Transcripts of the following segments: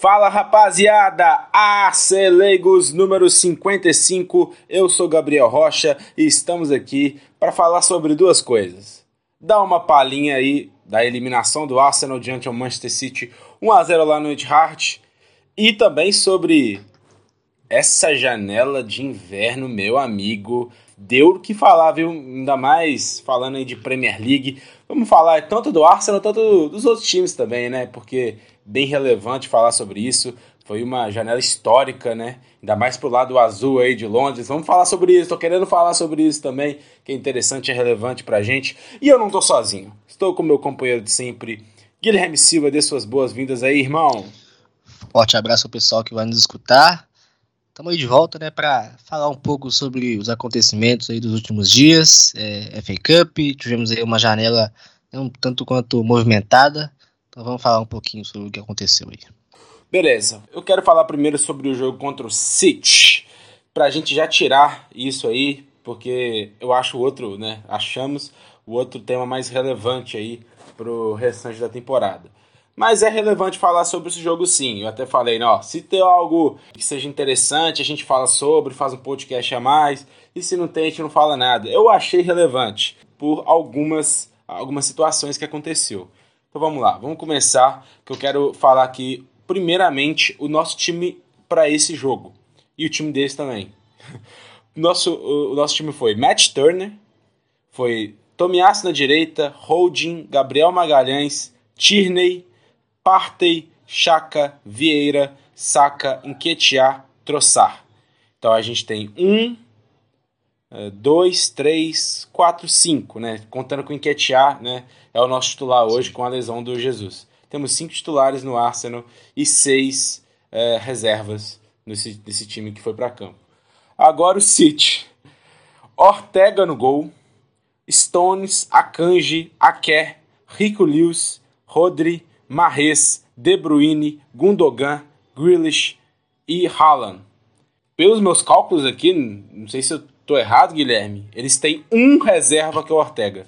Fala rapaziada, Acelegos número 55, eu sou Gabriel Rocha e estamos aqui para falar sobre duas coisas. Dar uma palhinha aí da eliminação do Arsenal diante ao Manchester City 1x0 lá no Etihad e também sobre essa janela de inverno, meu amigo, deu o que falar, viu? Ainda mais falando aí de Premier League. Vamos falar tanto do Arsenal, tanto dos outros times também, né? Porque bem relevante falar sobre isso. Foi uma janela histórica, né? Ainda mais pro lado azul aí de Londres. Vamos falar sobre isso. Tô querendo falar sobre isso também, que é interessante e relevante pra gente. E eu não tô sozinho. Estou com meu companheiro de sempre, Guilherme Silva. Dê suas boas-vindas aí, irmão. Forte abraço ao pessoal que vai nos escutar. Estamos aí de volta, né, para falar um pouco sobre os acontecimentos aí dos últimos dias. É, FA Cup, tivemos aí uma janela um tanto quanto movimentada. Então vamos falar um pouquinho sobre o que aconteceu aí. Beleza, eu quero falar primeiro sobre o jogo contra o City, para a gente já tirar isso aí, porque eu acho o outro, né, achamos o outro tema mais relevante aí pro restante da temporada. Mas é relevante falar sobre esse jogo sim. Eu até falei, né, ó, se tem algo que seja interessante, a gente fala sobre, faz um podcast a mais. E se não tem, a gente não fala nada. Eu achei relevante por algumas, algumas situações que aconteceu. Então vamos lá, vamos começar, que eu quero falar aqui primeiramente o nosso time para esse jogo e o time deles também. Nosso, o nosso time foi Matt Turner, foi Tomiasso na direita, Holding, Gabriel Magalhães, Tierney, Partey, Chaka, Vieira, Saka, Enquetear, Troçar. Então a gente tem um, é, dois, três, quatro, cinco, né? Contando com o Enquetear, né? É o nosso titular hoje Sim. com a lesão do Jesus. Temos cinco titulares no Arsenal e seis é, reservas nesse, nesse time que foi para campo. Agora o City. Ortega no gol. Stones, Akanji, Aké, Rico Lewis, Rodri, Marres, De Bruyne, Gundogan, Grealish e Haaland. Pelos meus cálculos aqui, não sei se eu estou errado, Guilherme, eles têm um reserva que é o Ortega.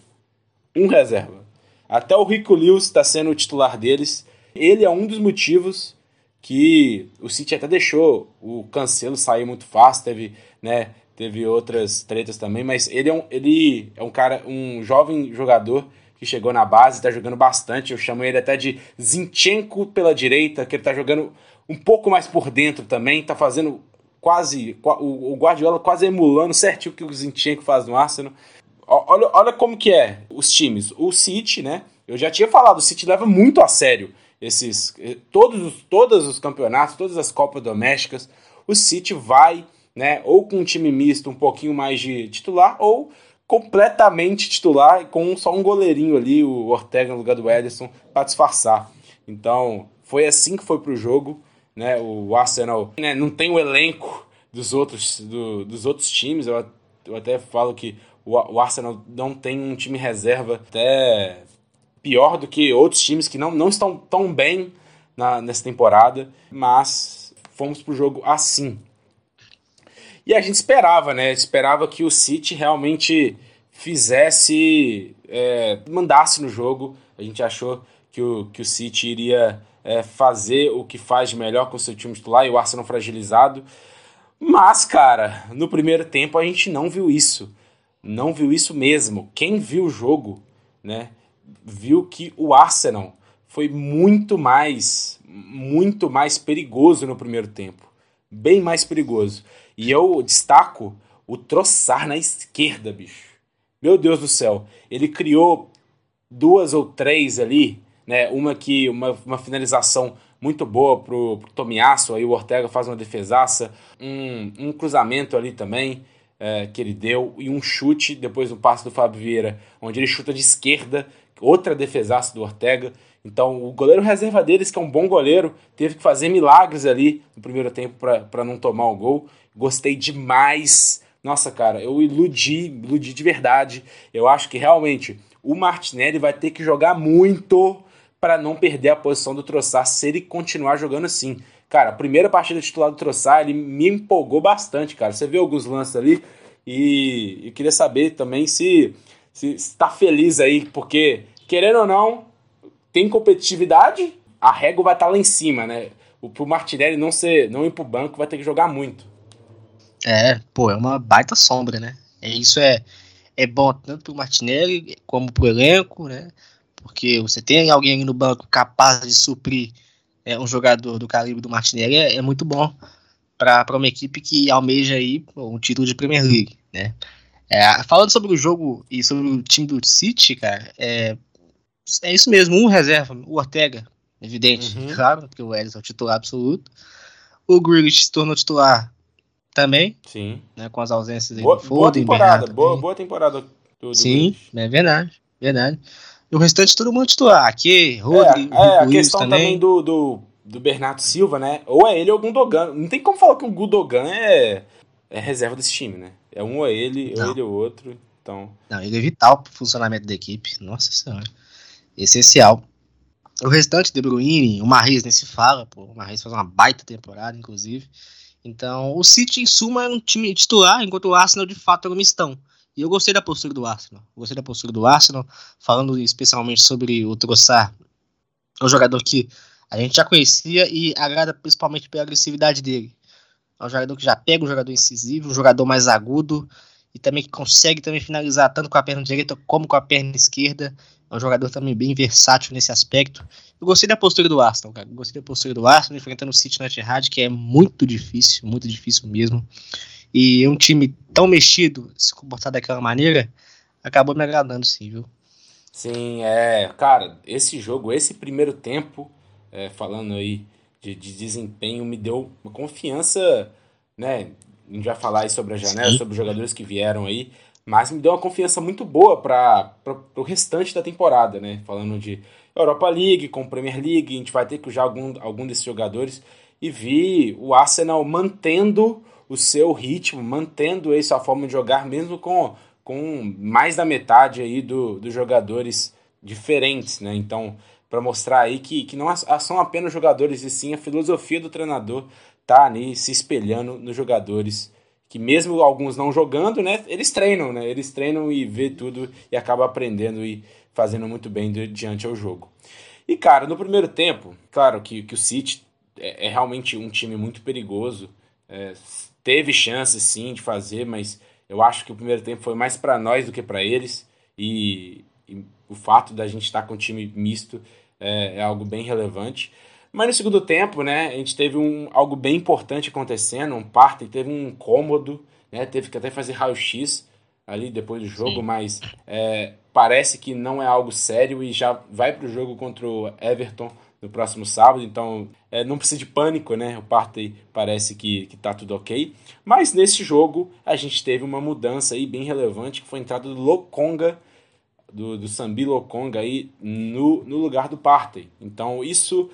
Um reserva. Até o Rico Lewis está sendo o titular deles. Ele é um dos motivos que o City até deixou o Cancelo sair muito fácil, teve, né, teve outras tretas também, mas ele é um, ele é um cara, um jovem jogador que chegou na base, está jogando bastante. Eu chamo ele até de Zinchenko pela direita, que ele está jogando um pouco mais por dentro também, está fazendo quase o Guardiola quase emulando certinho o que o Zinchenko faz no Arsenal. Olha, olha como que é os times. O City, né? Eu já tinha falado, o City leva muito a sério esses todos, todos os campeonatos, todas as copas domésticas. O City vai, né, ou com um time misto um pouquinho mais de titular ou completamente titular com só um goleirinho ali, o Ortega no lugar do Ederson, para disfarçar. Então, foi assim que foi pro jogo, né? O Arsenal né, não tem o elenco dos outros, do, dos outros times, eu, eu até falo que o, o Arsenal não tem um time reserva até pior do que outros times que não, não estão tão bem na, nessa temporada, mas fomos pro jogo assim, e a gente esperava, né? Esperava que o City realmente fizesse, é, mandasse no jogo. A gente achou que o, que o City iria é, fazer o que faz melhor com o seu time titular e o Arsenal fragilizado. Mas, cara, no primeiro tempo a gente não viu isso. Não viu isso mesmo. Quem viu o jogo, né, viu que o Arsenal foi muito mais, muito mais perigoso no primeiro tempo. Bem mais perigoso. E eu destaco o Troçar na esquerda, bicho. Meu Deus do céu. Ele criou duas ou três ali, né? Uma que uma, uma finalização muito boa pro, pro Tomiasso, aí o Ortega faz uma defesaça, um, um cruzamento ali também é, que ele deu e um chute depois do passe do Fábio Vieira, onde ele chuta de esquerda, outra defesaça do Ortega. Então, o goleiro reserva deles, que é um bom goleiro, teve que fazer milagres ali no primeiro tempo para não tomar o gol. Gostei demais. Nossa, cara, eu iludi, iludi de verdade. Eu acho que realmente o Martinelli vai ter que jogar muito para não perder a posição do Troçar se ele continuar jogando assim. Cara, a primeira partida titular do Troçar, ele me empolgou bastante, cara. Você viu alguns lances ali e eu queria saber também se está feliz aí, porque, querendo ou não, tem competitividade, a régua vai estar tá lá em cima, né? o, pro Martinelli não ser, não ir pro banco, vai ter que jogar muito. É, pô, é uma baita sombra, né? É, isso é, é bom tanto pro Martinelli como pro elenco, né? Porque você tem alguém no banco capaz de suprir é, um jogador do calibre do Martinelli é, é muito bom para uma equipe que almeja aí um título de Premier League, né? É, falando sobre o jogo e sobre o time do City, cara, é, é isso mesmo, um reserva, o Ortega, evidente, uhum. claro, porque o Ellis é o titular absoluto. O Grealish se tornou titular também, Sim. Né, com as ausências boa, do Foden, boa temporada, boa, boa temporada do, do Sim, é verdade, verdade. E o restante todo mundo titular, aqui, Rodri, é, é a questão também, também do, do, do, Bernardo Silva, né? Ou é ele ou o Gundogan. Não tem como falar que o Gundogan é, é reserva desse time, né? É um ou é ele, ou ele ou outro. Então... Não, ele é vital pro funcionamento da equipe. Nossa senhora. Essencial. O restante, De Bruyne, o Marres nem se fala, pô. O Marres faz uma baita temporada, inclusive. Então, o City, em suma, é um time titular, enquanto o Arsenal, de fato, é um mistão. E eu gostei da postura do Arsenal. Gostei da postura do Arsenal, falando especialmente sobre o Trossard. É um jogador que a gente já conhecia e agrada principalmente pela agressividade dele. É um jogador que já pega um jogador incisivo, um jogador mais agudo e também que consegue também finalizar tanto com a perna direita como com a perna esquerda. É um jogador também bem versátil nesse aspecto. Eu gostei da postura do Arsenal, cara. Eu gostei da postura do Arsenal enfrentando o City na Etihad, que é muito difícil, muito difícil mesmo. E um time tão mexido, se comportar daquela maneira, acabou me agradando, sim, viu? Sim, é. Cara, esse jogo, esse primeiro tempo, é, falando aí de, de, desempenho, me deu uma confiança, né? A gente vai falar aí sobre a janela, sim. sobre os jogadores que vieram aí, mas me deu uma confiança muito boa para o restante da temporada, né? Falando de Europa League, com Premier League, a gente vai ter que usar algum, algum desses jogadores e vi o Arsenal mantendo o seu ritmo, mantendo aí sua forma de jogar, mesmo com, com mais da metade aí do, dos jogadores diferentes, né? Então, para mostrar aí que, que não são apenas jogadores, e sim a filosofia do treinador tá ali se espelhando nos jogadores que mesmo alguns não jogando, né, eles treinam, né, eles treinam e vê tudo e acaba aprendendo e fazendo muito bem diante ao jogo. E cara, no primeiro tempo, claro que, que o City é, é realmente um time muito perigoso, é, teve chances sim de fazer, mas eu acho que o primeiro tempo foi mais para nós do que para eles e, e, o fato da gente estar com um time misto é, é algo bem relevante. Mas no segundo tempo, né, a gente teve um, algo bem importante acontecendo, um parto, teve um incômodo, né, teve que até fazer raio-x ali depois do jogo, Sim. mas é, parece que não é algo sério e já vai para o jogo contra o Everton no próximo sábado, então é, não precisa de pânico, né? O Partey parece que, que tá tudo ok. Mas nesse jogo a gente teve uma mudança aí bem relevante, que foi a entrada do Lokonga, do, do Sambi Lokonga aí no, no lugar do Partey. Então isso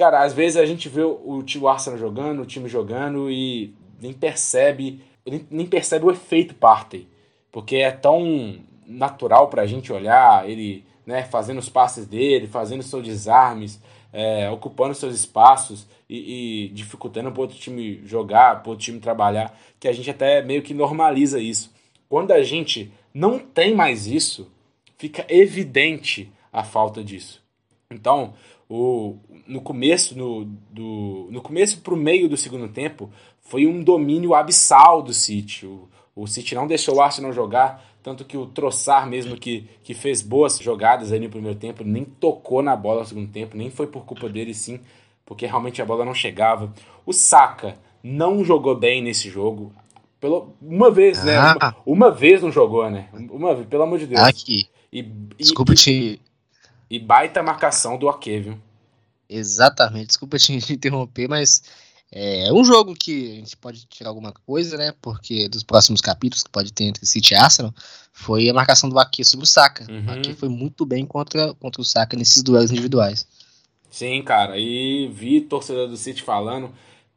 Cara, às vezes a gente vê o, o Arsenal jogando, o time jogando e nem percebe, nem, nem percebe o efeito Partey. Porque é tão natural pra gente olhar ele né, fazendo os passes dele, fazendo seus desarmes, é, ocupando seus espaços e, e dificultando para outro time jogar, para outro time trabalhar, que a gente até meio que normaliza isso. Quando a gente não tem mais isso, fica evidente a falta disso. Então, o, no começo, no, do, no começo pro meio do segundo tempo, foi um domínio abissal do City. O, o City não deixou o Arsenal jogar, tanto que o Troçar mesmo que, que fez boas jogadas aí no primeiro tempo, nem tocou na bola no segundo tempo, nem foi por culpa dele sim, porque realmente a bola não chegava. O Saka não jogou bem nesse jogo. Pelo, uma vez, né? Ah. Uma, uma, vez não jogou, né? Uma vez, pelo amor de Deus. Aqui. E, Desculpa e, te e baita marcação do Ake, viu? Exatamente, desculpa te interromper, mas é um jogo que a gente pode tirar alguma coisa, né? Porque dos próximos capítulos que pode ter entre City e Arsenal foi a marcação do Ake sobre o Saka. Uhum. O Ake foi muito bem contra, contra o Saka nesses duelos individuais. Sim, cara, e vi torcedor do City falando,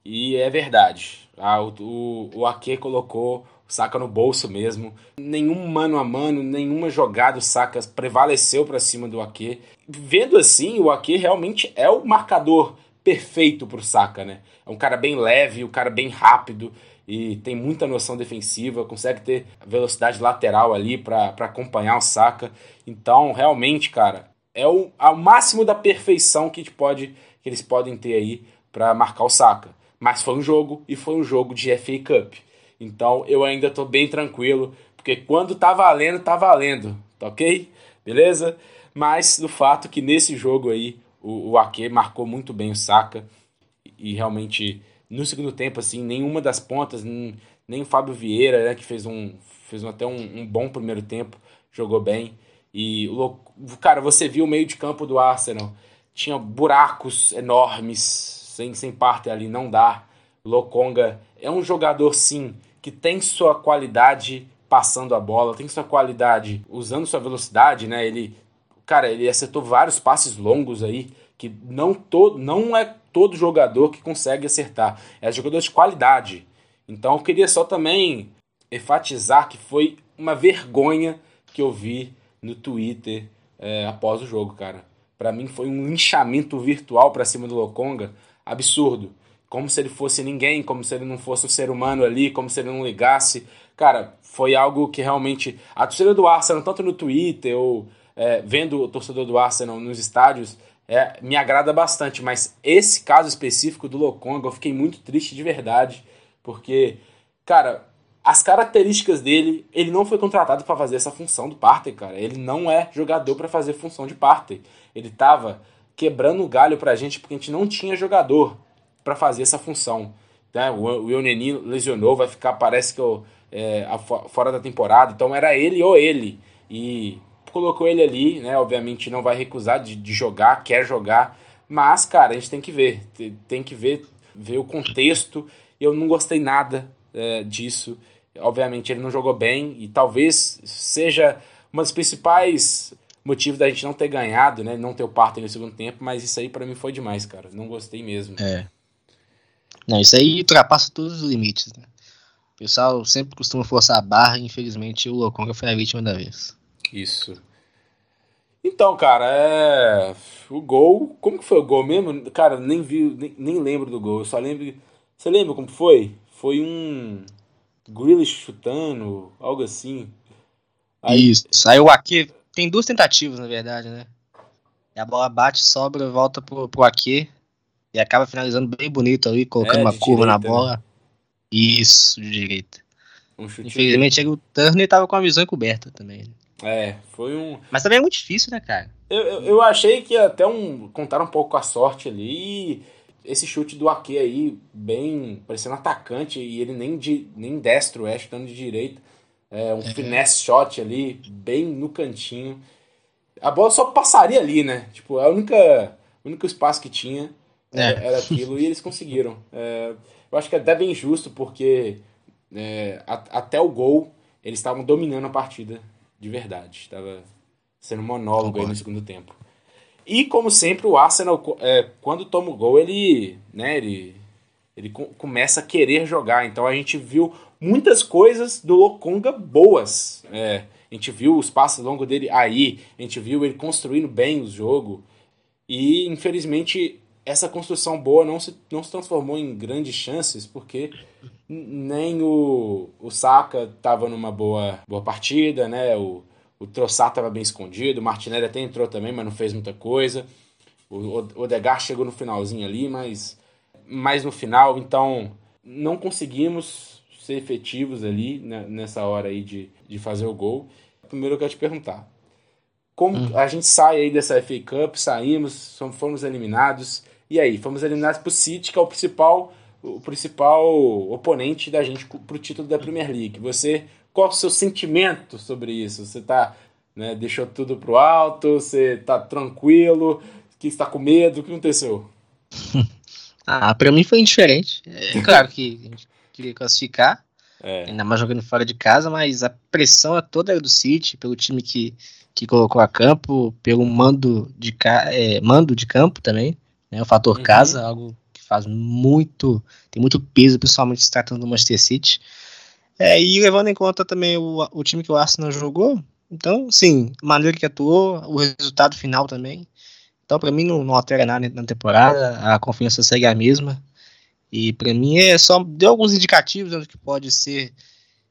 e é verdade. Ah, o, o, o Ake colocou Saka no bolso mesmo. Nenhum mano a mano, nenhuma jogada o Saka prevaleceu para cima do Ake. Vendo assim, o Ake realmente é o marcador perfeito pro Saka, né? É um cara bem leve, um cara bem rápido e tem muita noção defensiva, consegue ter velocidade lateral ali para acompanhar o Saka. Então, realmente, cara, é o, ao máximo da perfeição que, pode, que eles podem ter aí para marcar o Saka. Mas foi um jogo e foi um jogo de FA Cup. Então eu ainda estou bem tranquilo, porque quando tá valendo, tá valendo, tá ok? Beleza? Mas do fato que nesse jogo aí o, o Ake marcou muito bem o Saka. E realmente no segundo tempo assim nenhuma das pontas nem, nem o Fábio Vieira né, que fez um fez até um, um bom primeiro tempo jogou bem. E cara você viu o meio de campo do Arsenal. Tinha buracos enormes sem sem parte ali não dá. Lokonga é um jogador sim que tem sua qualidade passando a bola tem sua qualidade usando sua velocidade né? Ele cara, ele acertou vários passes longos aí, que não, to, não é todo jogador que consegue acertar. É jogador de qualidade. Então eu queria só também enfatizar que foi uma vergonha que eu vi no Twitter é, após o jogo, cara. Para mim foi um linchamento virtual para cima do Lokonga absurdo. Como se ele fosse ninguém, como se ele não fosse um ser humano ali, como se ele não ligasse. Cara, foi algo que realmente. A torcida do Arsenal, tanto no Twitter ou é, vendo o torcedor do Arsenal nos estádios, é, me agrada bastante, mas esse caso específico do Lokonga eu fiquei muito triste de verdade, porque, cara, as características dele, ele não foi contratado para fazer essa função do Partey, cara. Ele não é jogador para fazer função de Partey. Ele tava quebrando o galho pra gente porque a gente não tinha jogador para fazer essa função. Né? O, Euneni lesionou, vai ficar, parece que eu, é, fora da temporada, então era ele ou ele. E colocou ele ali, né? Obviamente não vai recusar de, de jogar, quer jogar, mas, cara, a gente tem que ver, tem que ver, ver o contexto. Eu não gostei nada é, disso. Obviamente ele não jogou bem e talvez seja uma das principais motivos da gente não ter ganhado, né? Não ter o parto no segundo tempo, mas isso aí para mim foi demais, cara. Não gostei mesmo. É. Não, isso aí ultrapassa todos os limites, né? O pessoal sempre costuma forçar a barra, infelizmente o Lokonga foi a vítima da vez. Isso. Então, cara, é. O gol. Como que foi o gol mesmo? Cara, nem vi, nem, nem lembro do gol. Eu só lembro. Você lembra como foi? Foi um. Grealish chutando, algo assim. Aí... Isso. Saiu aqui. Tem duas tentativas, na verdade, né? E a bola bate, sobra, volta pro, pro Ake. E acaba finalizando bem bonito ali, colocando é, uma curva direita, na né? bola. Né? Isso, de direita. Um Infelizmente, o Turner tava com a visão encoberta também. É, foi um. Mas também é muito difícil, né, cara? Eu, eu, eu achei que até um. contar um pouco com a sorte ali. esse chute do Ake aí, bem. parecendo atacante, e ele nem, de, nem destro é, chutando de direita. É, um é. finesse shot ali, bem no cantinho. A bola só passaria ali, né? Tipo, a única, o único espaço que tinha é. era aquilo e eles conseguiram. É, eu acho que é até bem injusto, porque é, a, até o gol eles estavam dominando a partida de verdade. Estava sendo monólogo aí no segundo tempo. E como sempre, o Arsenal, é, quando toma o gol, ele, né, ele, ele começa a querer jogar. Então a gente viu muitas coisas do Lokonga boas. É, a gente viu os passos longos dele aí, a gente viu ele construindo bem o jogo. E infelizmente essa construção boa não se, não se transformou em grandes chances, porque nem o, o Saka estava numa boa, boa partida, né? O, o Trossard estava bem escondido, o Martinelli até entrou também, mas não fez muita coisa. O Odegar chegou no finalzinho ali, mas mais no final, então não conseguimos ser efetivos ali né, nessa hora aí de, de fazer o gol. Primeiro eu quero te perguntar, como hum. a gente sai aí dessa FA Cup, saímos, fomos eliminados, e aí, fomos eliminados para o City, que é o principal o principal oponente da gente para o título da Premier League. Você, qual é o seu sentimento sobre isso? Você tá, né, deixou tudo pro alto? Você tá tranquilo? Que está com medo? O que aconteceu? ah, para mim foi indiferente. É claro que a gente queria classificar, é. ainda mais jogando fora de casa, mas a pressão é toda do City, pelo time que, que colocou a campo, pelo mando de, é, mando de campo também, né, o fator uhum. casa, algo faz muito, tem muito peso, principalmente se tratando do Manchester City. É, e levando em conta também o, o time que o Arsenal jogou, então, sim, a maneira que atuou, o resultado final também. Então, para mim, não, não altera nada na temporada, a confiança segue a mesma. E para mim é só deu alguns indicativos do que pode ser,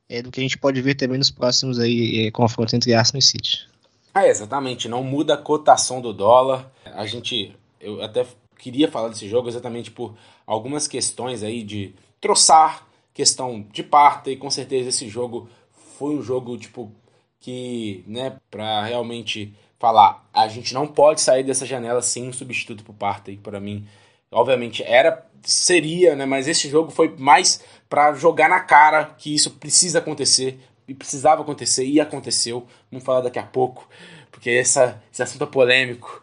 é, do que a gente pode ver também nos próximos aí, é, confrontos entre Arsenal e City. É, exatamente, não muda a cotação do dólar. A gente, eu até queria falar desse jogo exatamente por algumas questões aí de troçar, questão de parta, e com certeza esse jogo foi um jogo, tipo, que, né, para realmente falar, a gente não pode sair dessa janela sem um substituto pro Partey, para mim. Obviamente era, seria, né, mas esse jogo foi mais para jogar na cara que isso precisa acontecer, e precisava acontecer, e aconteceu. Vamos falar daqui a pouco, porque essa, esse assunto é polêmico.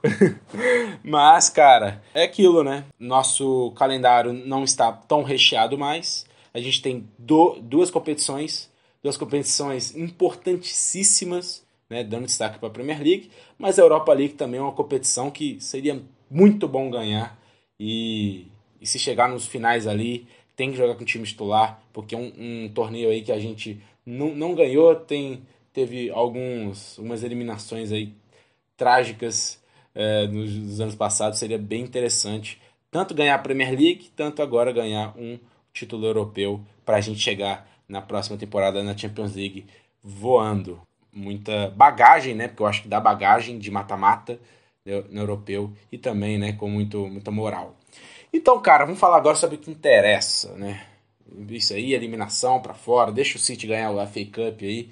mas, cara, é aquilo, né? Nosso calendário não está tão recheado mais. A gente tem do, duas competições, duas competições importantíssimas né, dando destaque para a Premier League, mas a Europa League também é uma competição que seria muito bom ganhar e, e se chegar nos finais ali tem que jogar com o time titular, porque é um, um torneio aí que a gente não, não ganhou, tem teve alguns umas eliminações aí trágicas é, nos, nos, anos passados, seria bem interessante tanto ganhar a Premier League, tanto agora ganhar um título europeu para a gente chegar na próxima temporada na Champions League voando muita bagagem, né? Porque eu acho que dá bagagem de mata-mata no europeu e também, né, com muito, muita moral. Então, cara, vamos falar agora sobre o que interessa, né? Isso aí, eliminação para fora, deixa o City ganhar o FA Cup aí,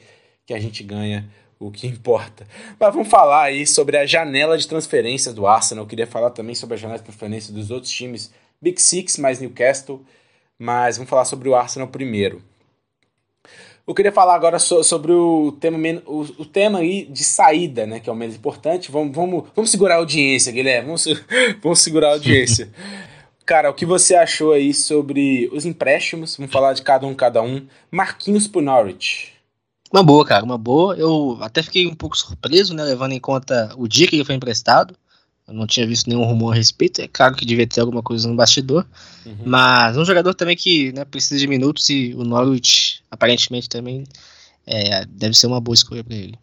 que a gente ganha o que importa. Mas vamos falar aí sobre a janela de transferências do Arsenal. Eu queria falar também sobre a janela de transferência dos outros times, Big Six mais Newcastle, mas vamos falar sobre o Arsenal primeiro. Eu queria falar agora so, sobre o tema, o, o, tema aí de saída, né? Que é o menos importante. Vamos, vamos, vamos segurar a audiência, Guilherme. Vamos, vamos segurar a audiência. Cara, o que você achou aí sobre os empréstimos? Vamos falar de cada um, cada um. Marquinhos pro Norwich. Uma boa, cara, uma boa. Eu até fiquei um pouco surpreso, né? Levando em conta o dia que ele foi emprestado. Eu não tinha visto nenhum rumor a respeito. É claro que devia ter alguma coisa no bastidor. Uhum. Mas um jogador também que né, precisa de minutos e o Norwich aparentemente também é, deve ser uma boa escolha para ele.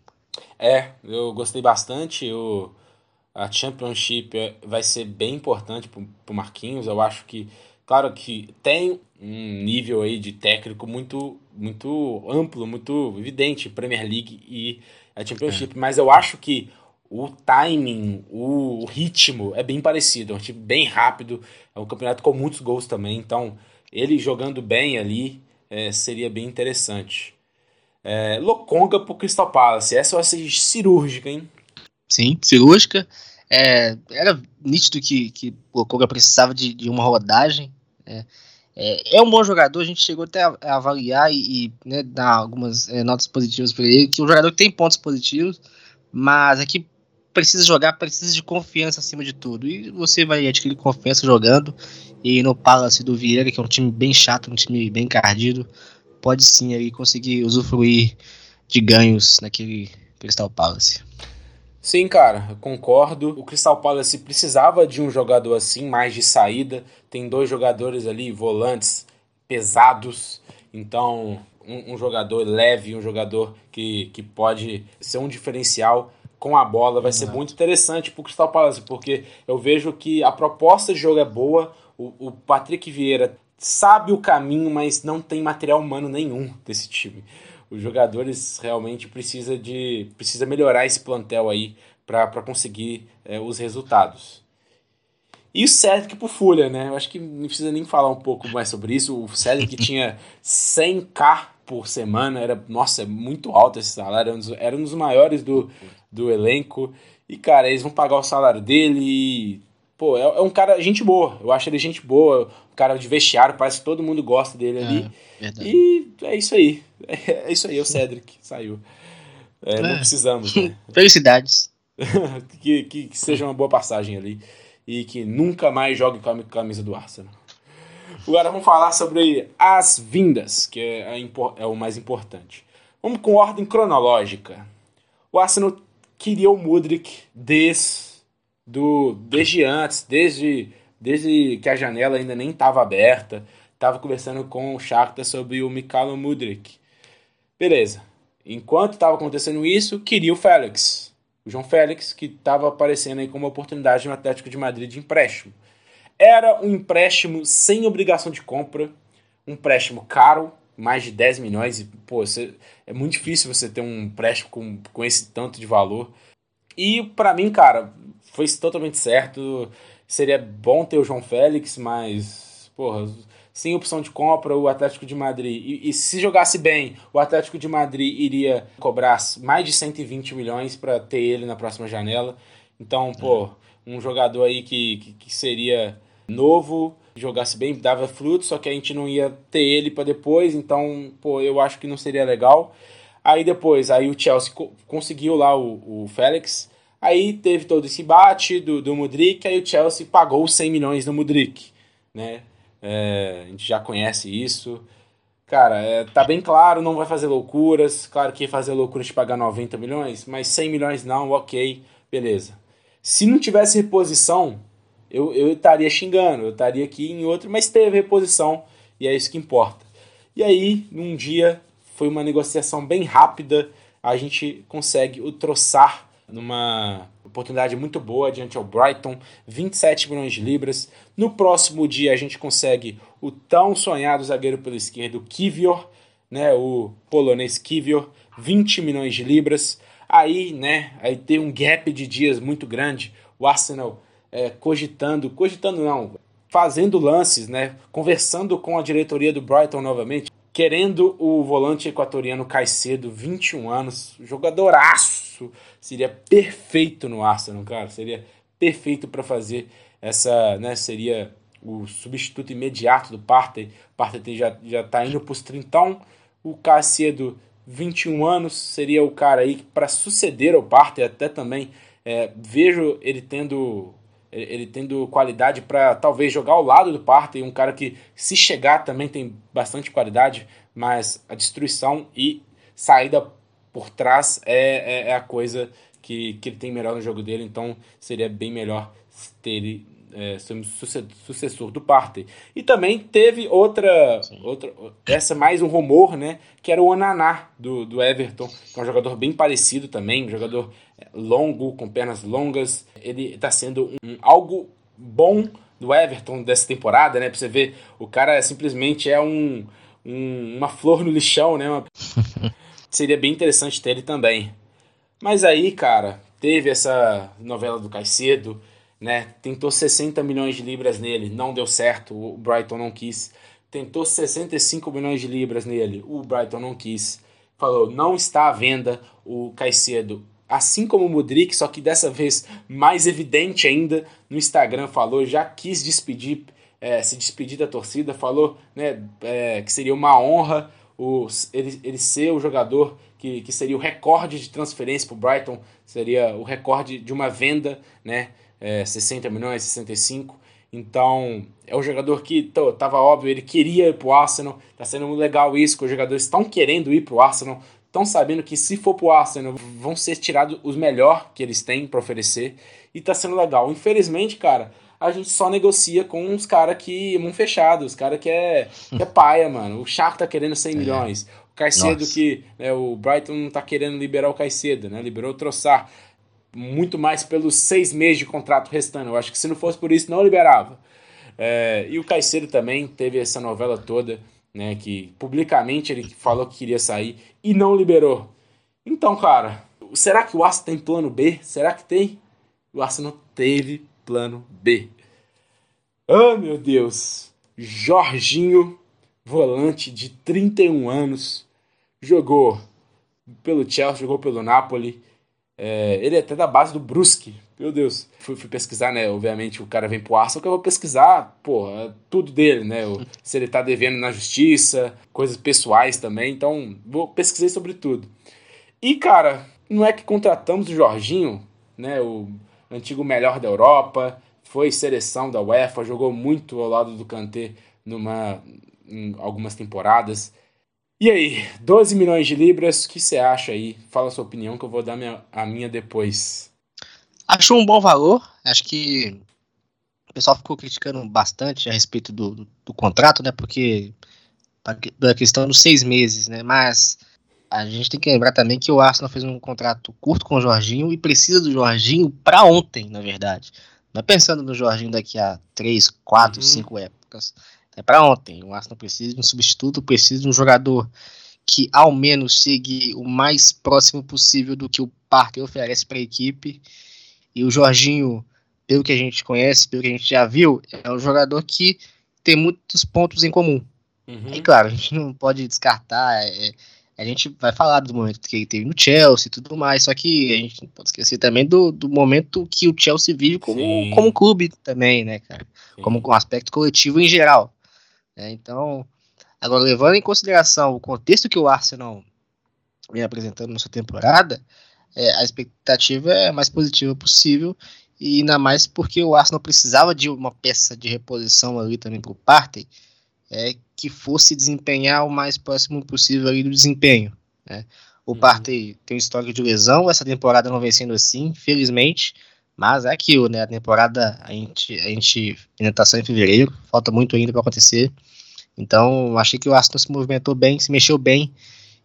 É, eu gostei bastante. O, a Championship é, vai ser bem importante para o Marquinhos. Eu acho que, claro que tem um nível aí de técnico muito, muito amplo, muito evidente, Premier League e a Championship. É. Mas eu acho que o timing, o ritmo é bem parecido. É um time bem rápido, é um campeonato com muitos gols também. Então, ele jogando bem ali é, seria bem interessante. É, Lokonga pro Crystal Palace. Essa vai ser cirúrgica, hein? Sim, cirúrgica. É, era nítido que, que o Lokonga precisava de, de uma rodagem. É, é, é, um bom jogador, a gente chegou até a, a avaliar e, e né, dar algumas é, notas positivas para ele, que o jogador tem pontos positivos, mas aqui precisa jogar, precisa de confiança acima de tudo. E você vai adquirir confiança jogando. E no Palace do Vieira, que é um time bem chato, um time bem cardido, pode sim aí conseguir usufruir de ganhos naquele Crystal Palace. Sim, cara, concordo. O Crystal Palace precisava de um jogador assim, mais de saída. Tem dois jogadores ali, volantes pesados. Então, um, um jogador leve, um jogador que, que pode ser um diferencial com a bola vai Exato. ser muito interessante para o Crystal Palace, porque eu vejo que a proposta de jogo é boa, o, o Patrick Vieira sabe o caminho, mas não tem material humano nenhum desse time. Os jogadores realmente precisa de precisa melhorar esse plantel aí para conseguir é, os resultados. E o Cedric pro Fulha, né? Eu acho que não precisa nem falar um pouco mais sobre isso. O Cedric tinha 100k por semana, era, nossa, é muito alto esse salário, era um dos, era um dos maiores do, do elenco. E, cara, eles vão pagar o salário dele e. Pô, é, é, um cara, gente boa. Eu acho ele gente boa. Um cara de vestiário, parece que todo mundo gosta dele ali. É, e é isso aí. É, é, isso aí, o Cedric saiu. É, não é. precisamos, né? Felicidades. que, que, que, seja uma boa passagem ali. E que nunca mais jogue com a camisa do Arsenal. Agora vamos falar sobre as vindas, que é, é o mais importante. Vamos com ordem cronológica. O Arsenal queria o Mudrik desde, do, desde antes, desde, desde que a janela ainda nem estava aberta. Estava conversando com o Shakhtar sobre o Mikhailo Mudrik. Beleza. Enquanto estava acontecendo isso, queria o Félix. O João Félix, que estava aparecendo aí como oportunidade no Atlético de Madrid de empréstimo. Era um empréstimo sem obrigação de compra, um empréstimo caro, mais de 10 milhões. E, pô, você, é muito difícil você ter um empréstimo com, com esse tanto de valor. E para mim, cara, foi totalmente certo. seria bom ter o João Félix, mas, porra, sem opção de compra, o Atlético de Madrid. E, e, se jogasse bem, o Atlético de Madrid iria cobrar mais de 120 milhões para ter ele na próxima janela. Então, pô, um jogador aí que, que, que seria novo, jogasse bem, dava fruto, só que a gente não ia ter ele para depois, então, pô, eu acho que não seria legal. Aí depois, aí o Chelsea co conseguiu lá o, o Félix, aí teve todo esse bate do, do Mudrik, aí o Chelsea pagou 100 milhões no Mudrik, né? É, a gente já conhece isso. Cara, é, tá bem claro, não vai fazer loucuras. Claro que fazer loucura de pagar 90 milhões, mas 100 milhões não, ok, beleza. Se não tivesse reposição, eu, eu estaria xingando, eu estaria aqui em outro, mas teve reposição e é isso que importa. E aí, num dia, foi uma negociação bem rápida, a gente consegue o troçar numa oportunidade muito boa diante ao Brighton, 27 milhões de libras. No próximo dia a gente consegue o tão sonhado zagueiro pelo esquerdo Kivior, né, o polonês Kivior, 20 milhões de libras. Aí, né, aí tem um gap de dias muito grande. O Arsenal é, cogitando, cogitando não, fazendo lances, né, conversando com a diretoria do Brighton novamente, querendo o volante equatoriano Caicedo, 21 anos, jogadoraço, seria perfeito no Arsenal, cara, seria perfeito para fazer essa, né, seria o substituto imediato do Partey, o Partey já, já tá indo pros 30, o Caicedo, 21 anos, seria o cara aí para suceder ao Partey, até também é, vejo ele tendo ele tendo qualidade para talvez jogar ao lado do Partey, um cara que se chegar também tem bastante qualidade, mas a destruição e saída por trás é, é, é a coisa que, que ele tem melhor no jogo dele, então seria bem melhor ter ele é, sucessor do Partey. E também teve outra, outra, essa mais um rumor, né, que era o Onaná do, do Everton, que é um jogador bem parecido também, um jogador é, longo, com pernas longas. Ele está sendo um, algo bom do Everton dessa temporada, né? Pra você ver, o cara simplesmente é um, um uma flor no lixão, né? Uma... Seria bem interessante ter ele também. Mas aí, cara, teve essa novela do Caicedo, né? Tentou 60 milhões de libras nele, não deu certo, o Brighton não quis. Tentou 65 milhões de libras nele, o Brighton não quis. Falou, não está à venda o Caicedo assim como o Mudrik, só que dessa vez mais evidente ainda, no Instagram falou, já quis despedir, é, se despedir da torcida, falou né, é, que seria uma honra o, ele, ele ser o jogador que, que seria o recorde de transferência para o Brighton, seria o recorde de uma venda, né, é, 60 milhões, 65 então, é um jogador que tava óbvio, ele queria ir pro Arsenal. Tá sendo legal isso, que os jogadores estão querendo ir pro Arsenal estão sabendo que se for pro Arsenal vão ser tirados os melhores que eles têm para oferecer e tá sendo legal. Infelizmente, cara, a gente só negocia com uns caras que mão fechado, os caras que é, que é paia, mano. O Shakhtar tá querendo 100 é. milhões. O Caicedo Nossa. que, né, o Brighton não tá querendo liberar o Caicedo, né? Liberou o Troçar muito mais pelos seis meses de contrato restante. Eu acho que se não fosse por isso, não liberava. É, e o Caicedo também teve essa novela toda né? Que publicamente ele falou que queria sair e não liberou. Então, cara, será que o Arsenal tem plano B? Será que tem? O Arsenal teve plano B. Oh, meu Deus! Jorginho, volante de 31 anos, jogou pelo Chelsea, jogou pelo Napoli. É, ele é até da base do Brusque, meu Deus. Fui, fui, pesquisar, né? Obviamente o cara vem pro Arsenal, que eu vou pesquisar, pô, tudo dele, né? O, se ele tá devendo na justiça, coisas pessoais também. Então, vou pesquisar sobre tudo. E, cara, não é que contratamos o Jorginho, né? O antigo melhor da Europa, foi seleção da UEFA, jogou muito ao lado do Kanté numa, em algumas temporadas. E aí, 12 milhões de libras, o que você acha aí? Fala a sua opinião que eu vou dar minha, a minha depois. Acho um bom valor. Acho que o pessoal ficou criticando bastante a respeito do, do, do contrato, né? Porque da questão dos seis meses, né? Mas a gente tem que lembrar também que o Arsenal fez um contrato curto com o Jorginho e precisa do Jorginho para ontem, na verdade. Não é pensando no Jorginho daqui a três, quatro, uhum. cinco épocas. É para ontem. O Arsenal precisa de um substituto, precisa de um jogador que ao menos chegue o mais próximo possível do que o Parker oferece para a equipe. E o Jorginho pelo que a gente conhece, pelo que a gente já viu, é um jogador que tem muitos pontos em comum. Uhum. E claro, a gente não pode descartar. É, a gente vai falar do momento que ele teve no Chelsea e tudo mais, só que a gente não pode esquecer também do, do momento que o Chelsea vive como, como clube também, né, cara? Sim. Como um aspecto coletivo em geral. É, então, agora levando em consideração o contexto que o Arsenal vem apresentando nessa temporada, é, a expectativa é a mais positiva possível, e ainda mais porque o Arsenal precisava de uma peça de reposição ali também para o Partey, é, que fosse desempenhar o mais próximo possível ali do desempenho. Né? O uhum. Partey tem um histórico de lesão, essa temporada não vem sendo assim, infelizmente, mas é aquilo, né? A temporada a gente, a gente ainda está só em fevereiro, falta muito ainda para acontecer. Então, achei que o Arsenal se movimentou bem, se mexeu bem,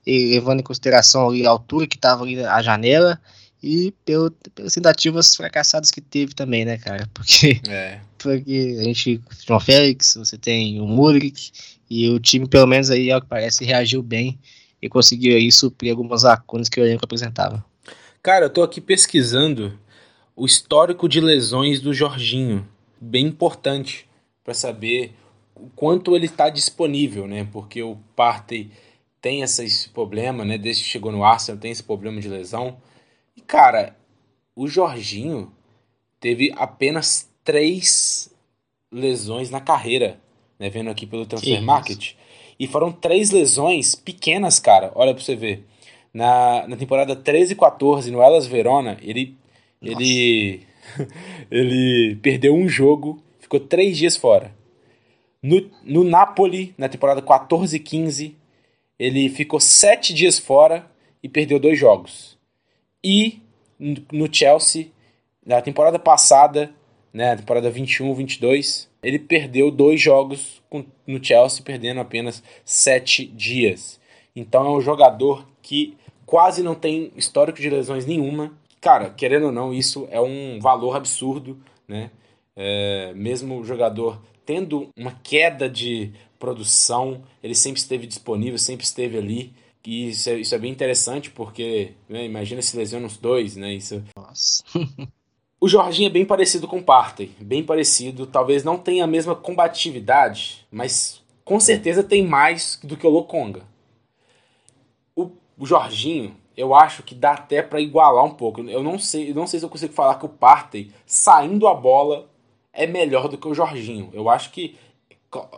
e levando em consideração ali a altura que estava ali a janela e pelo, pelas tentativas fracassadas que teve também, né, cara? Porque, é. porque a gente, João Félix, você tem o Muric e o time, pelo menos aí, ao que parece, reagiu bem e conseguiu aí suprir algumas lacunas que o elenco apresentava. Cara, eu tô aqui pesquisando o histórico de lesões do Jorginho, bem importante para saber o quanto ele está disponível, né? Porque o Partey tem esse problema, né? Desde que chegou no Arsenal tem esse problema de lesão. E cara, o Jorginho teve apenas três lesões na carreira, né? Vendo aqui pelo Transfer Market. E foram três lesões pequenas, cara. Olha pra você ver. Na, na temporada 13 e 14, no Elas Verona, ele. Nossa. Ele. ele perdeu um jogo, ficou três dias fora. No, no Napoli, na temporada 14 e 15, ele ficou sete dias fora e perdeu dois jogos. E no Chelsea, na temporada passada, né, temporada 21-22, ele perdeu dois jogos no Chelsea, perdendo apenas sete dias. Então é um jogador que quase não tem histórico de lesões nenhuma. Cara, querendo ou não, isso é um valor absurdo, né? É, mesmo o jogador tendo uma queda de produção, ele sempre esteve disponível, sempre esteve ali. E isso é, isso é bem interessante porque, né, imagina se lesiona os dois, né? Isso... Nossa. o Jorginho é bem parecido com o Partey, bem parecido. Talvez não tenha a mesma combatividade, mas com certeza tem mais do que o Lokonga. O, o Jorginho, eu acho que dá até para igualar um pouco. Eu não sei, eu não sei se eu consigo falar que o Partey saindo a bola é melhor do que o Jorginho. Eu acho que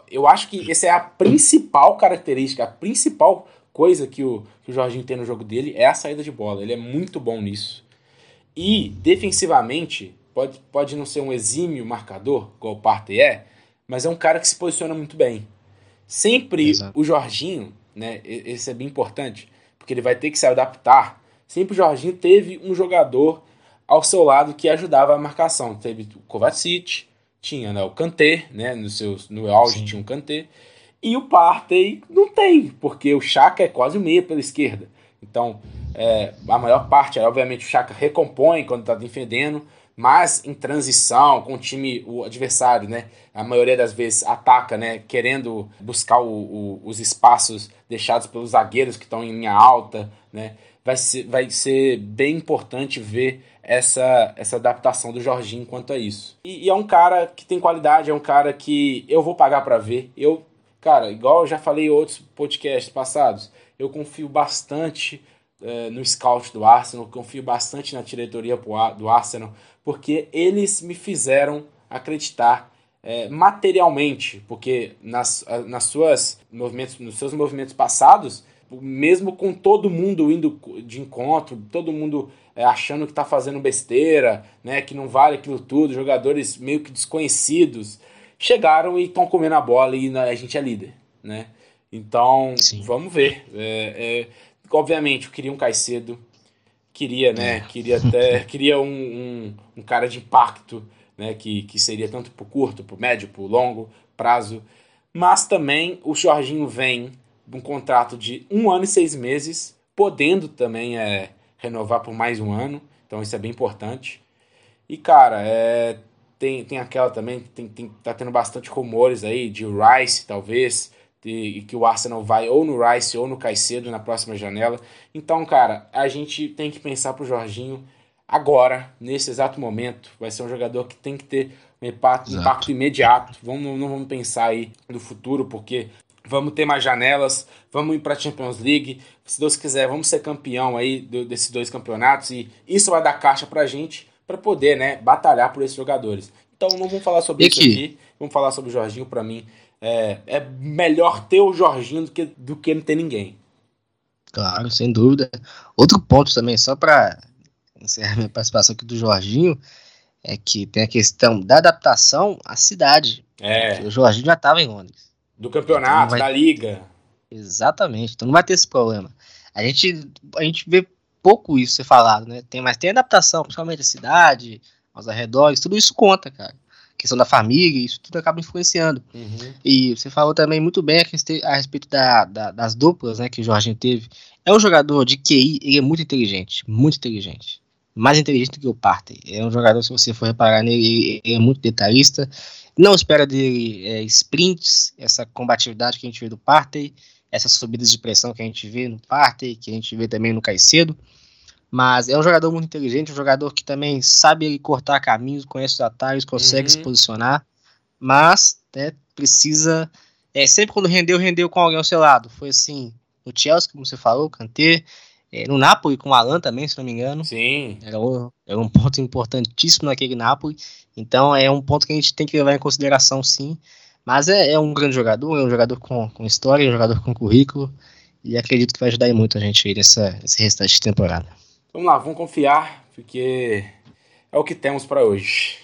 eu acho que essa é a principal característica, a principal coisa que o, que o Jorginho tem no jogo dele é a saída de bola. Ele é muito bom nisso. E, defensivamente, pode, pode não ser um exímio marcador, igual o Partey é, mas é um cara que se posiciona muito bem. Sempre Exato. o Jorginho, né, esse é bem importante, porque ele vai ter que se adaptar. Sempre o Jorginho teve um jogador ao seu lado que ajudava a marcação. Teve o Kovacic, tinha né, o Kanté, né, no, seu, no auge Sim. tinha um Kanté, e o Partey não tem, porque o Chaka é quase o meio pela esquerda. Então, é, a maior parte, obviamente, o Chaka recompõe quando está defendendo, mas em transição com o time, o adversário, né, a maioria das vezes ataca, né, querendo buscar o, o, os espaços deixados pelos zagueiros que estão em linha alta, né, vai ser, vai ser bem importante ver essa, essa adaptação do Jorginho quanto a isso. E, e, é um cara que tem qualidade, é um cara que eu vou pagar para ver. Eu, cara, igual eu já falei em outros podcasts passados, eu confio bastante é, no scout do Arsenal, confio bastante na diretoria do Arsenal, porque eles me fizeram acreditar é, materialmente, porque nas, nas suas movimentos, nos seus movimentos passados mesmo com todo mundo indo de encontro, todo mundo é, achando que está fazendo besteira, né, que não vale aquilo tudo, jogadores meio que desconhecidos, chegaram e estão comendo a bola e a gente é líder, né? Então, Sim. vamos ver. É, é, obviamente, eu queria um Caicedo, queria, né? É. Queria até, queria um, um, um, cara de impacto, né? Que, que seria tanto para o curto, para o médio, para o longo prazo. Mas também o Jorginho vem um contrato de um ano e seis meses, podendo também é, renovar por mais um ano. Então isso é bem importante. E, cara, é, tem, tem aquela também, tem, tem, tá tendo bastante rumores aí de Rice, talvez, de, que o Arsenal vai ou no Rice ou no Caicedo na próxima janela. Então, cara, a gente tem que pensar pro Jorginho agora, nesse exato momento. Vai ser um jogador que tem que ter um impacto, impacto imediato. Vamos, não vamos pensar aí no futuro, porque vamos ter mais janelas, vamos ir para a Champions League. Se Deus quiser, vamos ser campeão aí do, desses dois campeonatos e isso vai dar caixa para a gente para poder, né, batalhar por esses jogadores. Então não vamos falar sobre e isso aqui? aqui, vamos falar sobre o Jorginho. Para mim é, é melhor ter o Jorginho do que, do que não ter ninguém. Claro, sem dúvida. Outro ponto também, só para encerrar minha participação aqui do Jorginho, é que tem a questão da adaptação à cidade. É. O Jorginho já estava em Londres. Do campeonato, então vai... da liga. Exatamente, então não vai ter esse problema. A gente, a gente vê pouco isso ser falado, né? Tem, mas tem adaptação, principalmente a cidade, aos arredores, tudo isso conta, cara. A questão da família, isso tudo acaba influenciando. Uhum. E você falou também muito bem a, respeito da, da, das duplas né, que o Jorginho teve. É um jogador de QI, ele é muito inteligente, muito inteligente mais inteligente do que o Partey. É um jogador, se você for reparar nele, ele é muito detalhista. Não espera dele é, sprints, essa combatividade que a gente vê do Partey, essas subidas de pressão que a gente vê no Partey, que a gente vê também no Caicedo. Mas é um jogador muito inteligente, um jogador que também sabe cortar caminhos, conhece os atalhos, consegue uhum. se posicionar, mas né, precisa. É, sempre quando rendeu, rendeu com alguém ao seu lado. Foi assim no Chelsea, como você falou, Kanté, é, no Napoli com o Alan também, se não me engano. Sim. Era um, era um ponto importantíssimo naquele Napoli. Então é um ponto que a gente tem que levar em consideração, sim. Mas é, é um grande jogador, é um jogador com, com história, é um jogador com currículo. E acredito que vai ajudar muito a gente aí nessa, nesse restante de temporada. Vamos lá, vamos confiar, porque é o que temos para hoje.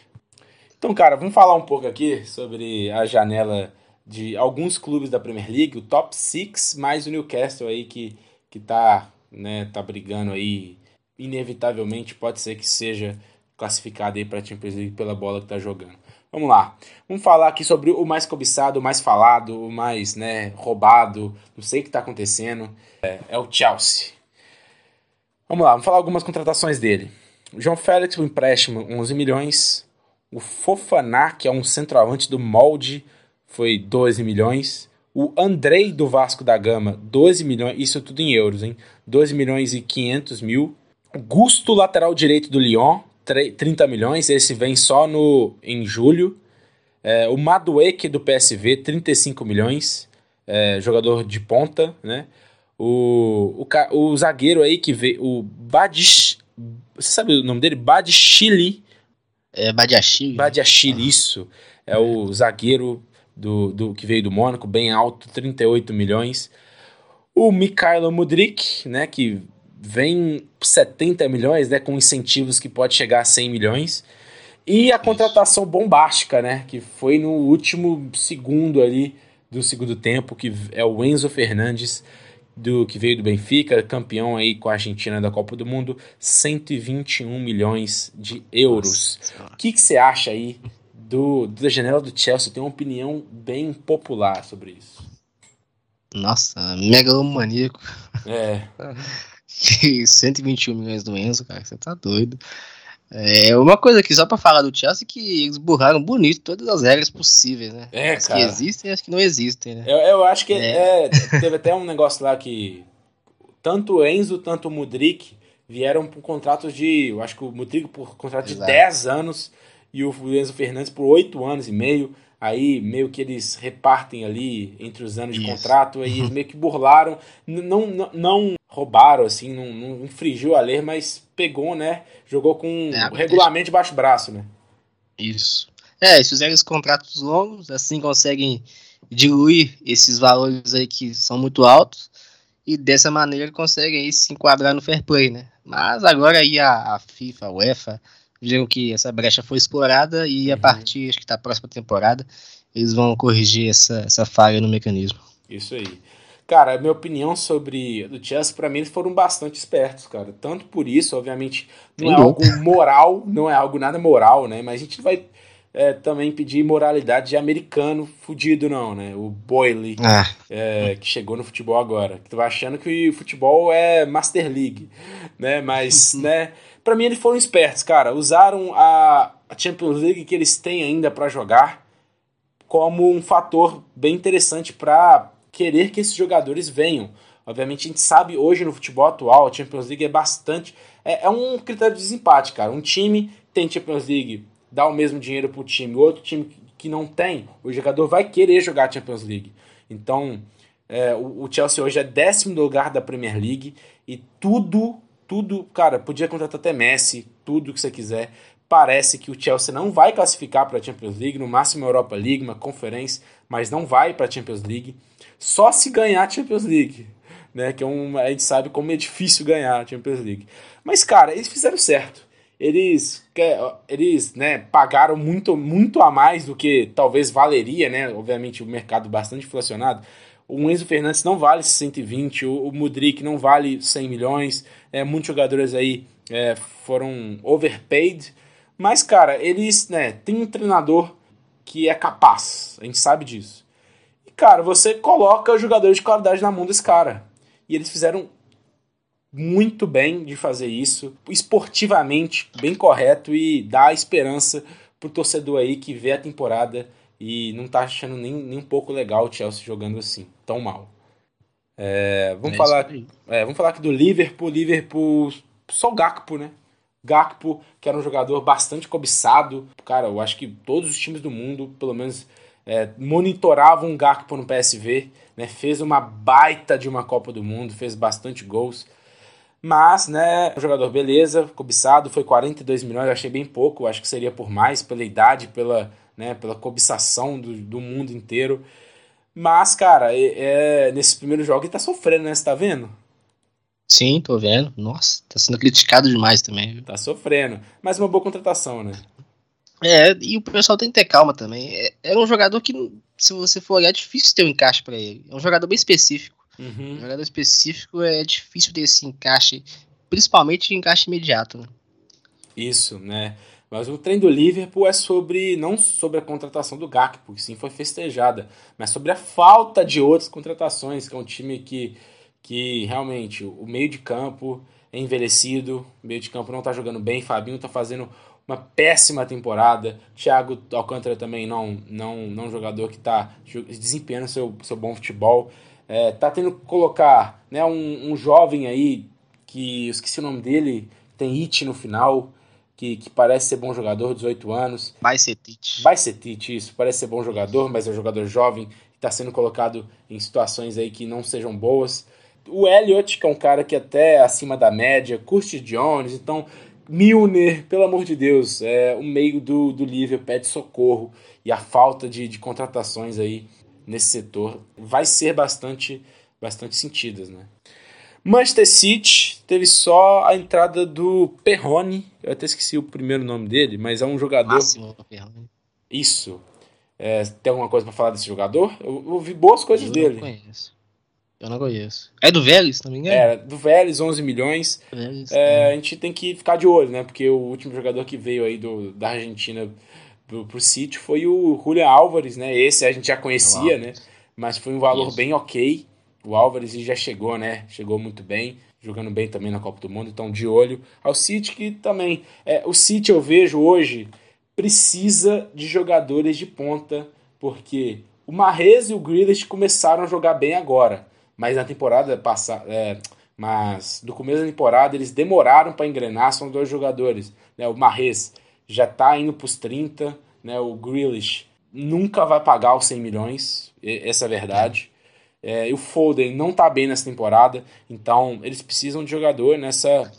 Então, cara, vamos falar um pouco aqui sobre a janela de alguns clubes da Premier League, o top 6 mais o Newcastle aí que, que tá né, tá brigando aí, inevitavelmente pode ser que seja classificado aí para Champions League pela bola que tá jogando. Vamos lá. Vamos falar aqui sobre o mais cobiçado, o mais falado, o mais, né, roubado, não sei o que tá acontecendo. É, é o Chelsea. Vamos lá, vamos falar algumas contratações dele. O João Félix, o empréstimo, 11 milhões. O Fofaná, que é um centroavante do molde, foi 12 milhões. O Andrei do Vasco da Gama, 12 milhões, isso tudo em euros, hein? 12 milhões e 500 mil. O Gusto, lateral direito do Lyon, 30 milhões, esse vem só no em julho. É, o Madueke do PSV, 35 milhões, é, jogador de ponta, né? O, o, o zagueiro aí que veio, o Badish, você sabe o nome dele? Badiashile. É, Badiashile. Badiashile, ah. isso. É o zagueiro do, do que veio do Mônaco, bem alto, 38 milhões. O Mikhailo Mudrik, né, que vem 70 milhões, né, com incentivos que pode chegar a 100 milhões. E a contratação bombástica, né, que foi no último segundo ali do segundo tempo, que é o Enzo Fernandes, do que veio do Benfica, campeão aí com a Argentina da Copa do Mundo, 121 milhões de euros. O que, que você acha aí do, da janela do Chelsea tem uma opinião bem popular sobre isso. Nossa, megalomaníaco. É. 121 milhões do Enzo, cara, você tá doido. É uma coisa aqui, só pra falar do Chelsea, que eles burraram bonito todas as regras possíveis, né? É, as cara. que existem e as que não existem, né? Eu, eu acho que é. É, teve até um negócio lá que tanto o Enzo, tanto o Mudrik vieram por contratos de. Eu acho que o Mudrik por contrato Exato. de 10 anos e o Enzo Fernandes por oito anos e meio. Aí meio que eles repartem ali entre os anos de Isso. contrato, aí meio que burlaram, não, não, não roubaram, assim, não, não, infringiu a lei, mas pegou, né? Jogou com é, regulamento de baixo braço, né? Isso. É, eles fizeram os contratos longos, assim conseguem diluir esses valores aí que são muito altos e dessa maneira conseguem aí se enquadrar no fair play, né? Mas agora aí a, a FIFA, a UEFA viram que essa brecha foi explorada e a uhum. partir, acho que da próxima temporada, eles vão corrigir essa, essa falha no mecanismo. Isso aí. Cara, a minha opinião sobre o Chelsea, para mim, eles foram bastante espertos, cara. Tanto por isso, obviamente, não é algo moral, não é algo nada moral, né? Mas a gente vai é, também pedir moralidade de americano fudido, não, né? O Boyle, ah. é, que chegou no futebol agora. Que tu vai achando que o futebol é Master League, né? Mas, né? para mim eles foram espertos, cara. Usaram a Champions League que eles têm ainda para jogar como um fator bem interessante para querer que esses jogadores venham. Obviamente a gente sabe hoje no futebol atual, a Champions League é bastante. É, é um critério de desempate, cara. Um time tem Champions League, dá o mesmo dinheiro pro time, outro time que não tem, o jogador vai querer jogar Champions League. Então, é, o, o, Chelsea hoje é décimo lugar da Premier League e tudo, tudo, cara, podia contratar até Messi, tudo que você quiser. Parece que o Chelsea não vai classificar para a Champions League, no máximo Europa League, uma conferência, mas não vai para a Champions League. Só se ganhar a Champions League, né? Que é um, a gente sabe como é difícil ganhar a Champions League. Mas cara, eles fizeram certo eles, eles né, pagaram muito, muito a mais do que talvez valeria, né? Obviamente o mercado bastante inflacionado. O Enzo Fernandes não vale 120, o, o Mudrik não vale 100 milhões. É, muitos jogadores aí é, foram overpaid. Mas, cara, eles né, têm um treinador que é capaz. A gente sabe disso. Cara, você coloca jogadores de qualidade na mão desse cara. E eles fizeram muito bem de fazer isso, esportivamente bem correto e dá esperança pro torcedor aí que vê a temporada e não tá achando nem, nem um pouco legal o Chelsea jogando assim, tão mal. É, vamos, é falar, é, vamos falar aqui do Liverpool, Liverpool, só o Gakpo, né? Gakpo, que era um jogador bastante cobiçado, cara, eu acho que todos os times do mundo, pelo menos, é, monitoravam o Gakpo no PSV, né? Fez uma baita de uma Copa do Mundo, fez bastante gols. Mas, né, jogador beleza, cobiçado, foi 42 milhões, eu achei bem pouco, acho que seria por mais, pela idade, pela, né, pela cobiçação do, do mundo inteiro. Mas, cara, é, é, nesse primeiro jogo ele tá sofrendo, né? Você tá vendo? Sim, tô vendo. Nossa, tá sendo criticado demais também. Tá sofrendo. Mas uma boa contratação, né? É, e o pessoal tem que ter calma também. É, é um jogador que, se você for olhar, é difícil ter um encaixe para ele. É um jogador bem específico. Uhum. Um jogador específico é difícil ter esse encaixe, principalmente encaixe imediato, né? Isso, né? Mas o trem do Liverpool é sobre não sobre a contratação do Gakpo, que sim foi festejada, mas sobre a falta de outras contratações, que é um time que, que realmente o meio de campo envelhecido, meio de campo não está jogando bem, Fabinho está fazendo uma péssima temporada, Thiago Alcântara também não não não é jogador que está desempenhando seu, seu bom futebol. É, tá tendo que colocar né, um, um jovem aí, que eu esqueci o nome dele, tem It no final, que, que parece ser bom jogador, 18 anos. Vai ser Tite. Vai ser Tite, isso. Parece ser bom jogador, mas é um jogador jovem, que está sendo colocado em situações aí que não sejam boas. O Elliot, que é um cara que até é acima da média, Curtis Jones, então Milner, pelo amor de Deus, é, o meio do, do Liverpool pede socorro e a falta de, de contratações aí nesse setor vai ser bastante, bastante sentidas, né? Manchester City teve só a entrada do Perrone, eu até esqueci o primeiro nome dele, mas é um jogador. Máximo Perrone. Isso. É, tem alguma coisa para falar desse jogador? Eu ouvi boas coisas eu dele. Não conheço. Eu não conheço. É do Vélez, não me engano? É, do Vélez, 11 milhões. Vélez, é, é. A gente tem que ficar de olho, né? Porque o último jogador que veio aí do, da Argentina pro, pro City foi o Julian Álvares, né? Esse a gente já conhecia, é né? Mas foi um valor Isso. bem ok. O Álvares já chegou, né? Chegou muito bem, jogando bem também na Copa do Mundo, então de olho ao City que também é, o City eu vejo hoje precisa de jogadores de ponta, porque o Mahrez e o Grealish começaram a jogar bem agora, mas na temporada passada, é, mas do começo da temporada eles demoraram para engrenar, são dois jogadores, né? O Mahrez já está indo para os 30, né? O Grealish nunca vai pagar os 100 milhões, essa é a verdade. É, o Foden não está bem nessa temporada, então eles precisam de jogador nessa,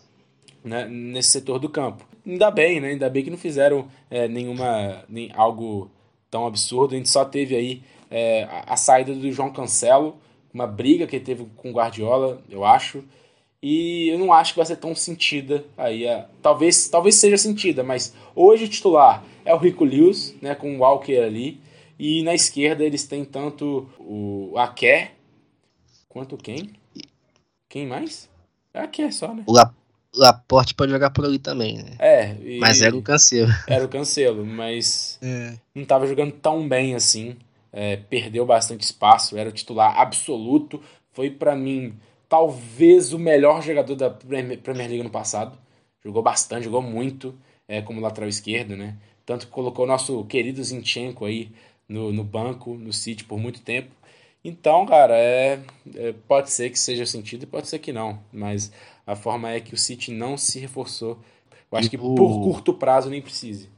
né, nesse setor do campo. Ainda bem, né? Ainda bem que não fizeram é, nenhuma nem algo tão absurdo. A gente só teve aí é, a, a, saída do João Cancelo, uma briga que ele teve com o Guardiola, eu acho. E eu não acho que vai ser tão sentida aí. Talvez, talvez seja sentida, mas hoje o titular é o Rico Lewis, né, com o Walker ali. E na esquerda eles têm tanto o Aké quanto quem? Quem mais? É Aké só, né? O La, Laporte pode jogar por ali também, né? É. mas era o Cancelo. Era o Cancelo, mas é. não estava jogando tão bem assim. É, perdeu bastante espaço, era o titular absoluto. Foi para mim talvez o melhor jogador da Premier League no passado. Jogou bastante, jogou muito é, como lateral esquerdo, né? Tanto que colocou o nosso querido Zinchenko aí no, no banco, no City por muito tempo. Então, cara, é, é, pode ser que seja sentido e pode ser que não. Mas a forma é que o City não se reforçou. Eu acho e que por curto prazo nem precise.